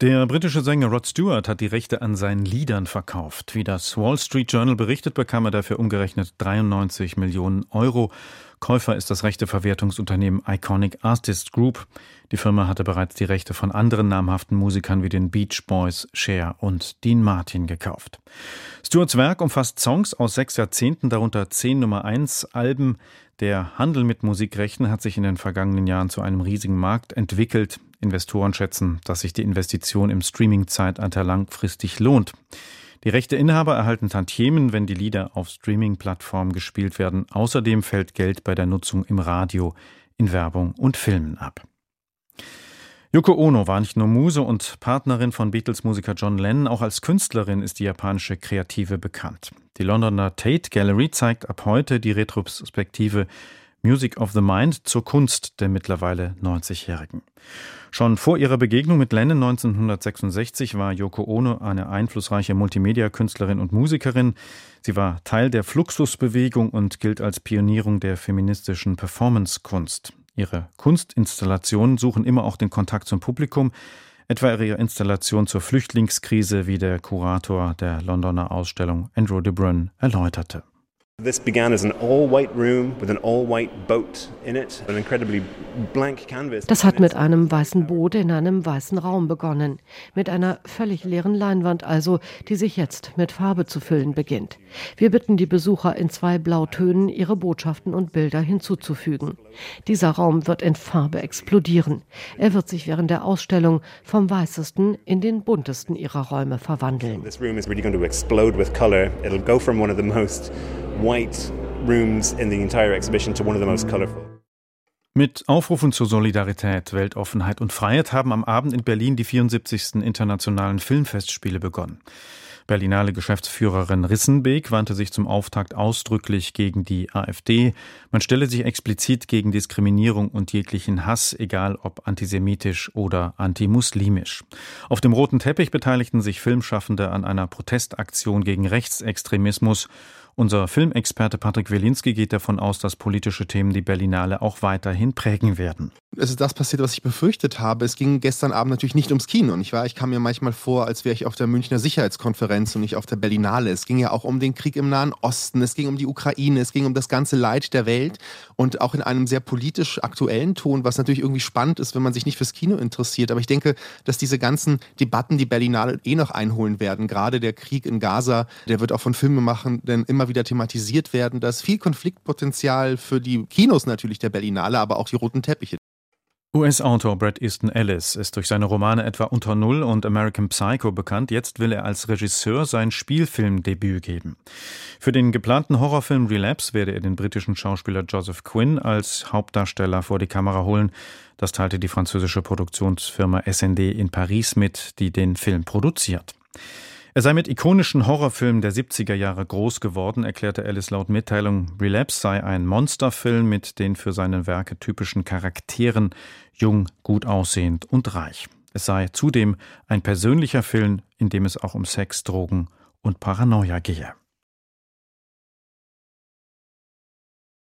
der britische Sänger Rod Stewart hat die Rechte an seinen Liedern verkauft. Wie das Wall Street Journal berichtet, bekam er dafür umgerechnet 93 Millionen Euro. Käufer ist das Rechteverwertungsunternehmen Iconic Artist Group. Die Firma hatte bereits die Rechte von anderen namhaften Musikern wie den Beach Boys, Cher und Dean Martin gekauft. Stewarts Werk umfasst Songs aus sechs Jahrzehnten, darunter zehn Nummer 1 Alben. Der Handel mit Musikrechten hat sich in den vergangenen Jahren zu einem riesigen Markt entwickelt. Investoren schätzen, dass sich die Investition im Streaming-Zeitalter langfristig lohnt. Die Rechteinhaber erhalten Tantiemen, wenn die Lieder auf Streaming-Plattformen gespielt werden. Außerdem fällt Geld bei der Nutzung im Radio, in Werbung und Filmen ab. Yoko Ono war nicht nur Muse und Partnerin von Beatles-Musiker John Lennon, auch als Künstlerin ist die japanische Kreative bekannt. Die Londoner Tate Gallery zeigt ab heute die Retrospektive Music of the Mind zur Kunst der mittlerweile 90-Jährigen. Schon vor ihrer Begegnung mit Lennon 1966 war Yoko Ono eine einflussreiche Multimedia-Künstlerin und Musikerin. Sie war Teil der Fluxusbewegung und gilt als Pionierung der feministischen Performance-Kunst. Ihre Kunstinstallationen suchen immer auch den Kontakt zum Publikum, etwa ihre Installation zur Flüchtlingskrise, wie der Kurator der Londoner Ausstellung Andrew de Bruyne erläuterte. This began as an all-white room with an all-white boat in it, an incredibly blank canvas. Das hat mit einem weißen Boot in einem weißen Raum begonnen, mit einer völlig leeren Leinwand also, die sich jetzt mit Farbe zu füllen beginnt. Wir bitten die Besucher in zwei Blautönen ihre Botschaften und Bilder hinzuzufügen. Dieser Raum wird in Farbe explodieren. Er wird sich während der Ausstellung vom weißesten in den buntesten ihrer Räume verwandeln. This room is really going to explode with color. It'll go from one of the most white rooms in the entire exhibition to one of the most colorful. Mit Aufrufen zur Solidarität, Weltoffenheit und Freiheit haben am Abend in Berlin die 74. Internationalen Filmfestspiele begonnen. Berlinale Geschäftsführerin Rissenbeek wandte sich zum Auftakt ausdrücklich gegen die AfD. Man stelle sich explizit gegen Diskriminierung und jeglichen Hass, egal ob antisemitisch oder antimuslimisch. Auf dem roten Teppich beteiligten sich Filmschaffende an einer Protestaktion gegen Rechtsextremismus unser Filmexperte Patrick Wilinski geht davon aus, dass politische Themen die Berlinale auch weiterhin prägen werden. Es ist das passiert, was ich befürchtet habe. Es ging gestern Abend natürlich nicht ums Kino. Ich, war, ich kam mir manchmal vor, als wäre ich auf der Münchner Sicherheitskonferenz und nicht auf der Berlinale. Es ging ja auch um den Krieg im Nahen Osten, es ging um die Ukraine, es ging um das ganze Leid der Welt und auch in einem sehr politisch aktuellen Ton, was natürlich irgendwie spannend ist, wenn man sich nicht fürs Kino interessiert. Aber ich denke, dass diese ganzen Debatten die Berlinale eh noch einholen werden. Gerade der Krieg in Gaza, der wird auch von Filmemachenden immer immer wieder thematisiert werden. Da ist viel Konfliktpotenzial für die Kinos natürlich der Berlinale, aber auch die roten Teppiche. US-Autor Brad Easton Ellis ist durch seine Romane etwa Unter Null und American Psycho bekannt. Jetzt will er als Regisseur sein Spielfilmdebüt geben. Für den geplanten Horrorfilm Relapse werde er den britischen Schauspieler Joseph Quinn als Hauptdarsteller vor die Kamera holen. Das teilte die französische Produktionsfirma SND in Paris mit, die den Film produziert. Er sei mit ikonischen Horrorfilmen der 70er Jahre groß geworden, erklärte Alice laut Mitteilung. Relapse sei ein Monsterfilm mit den für seine Werke typischen Charakteren, jung, gut aussehend und reich. Es sei zudem ein persönlicher Film, in dem es auch um Sex, Drogen und Paranoia gehe.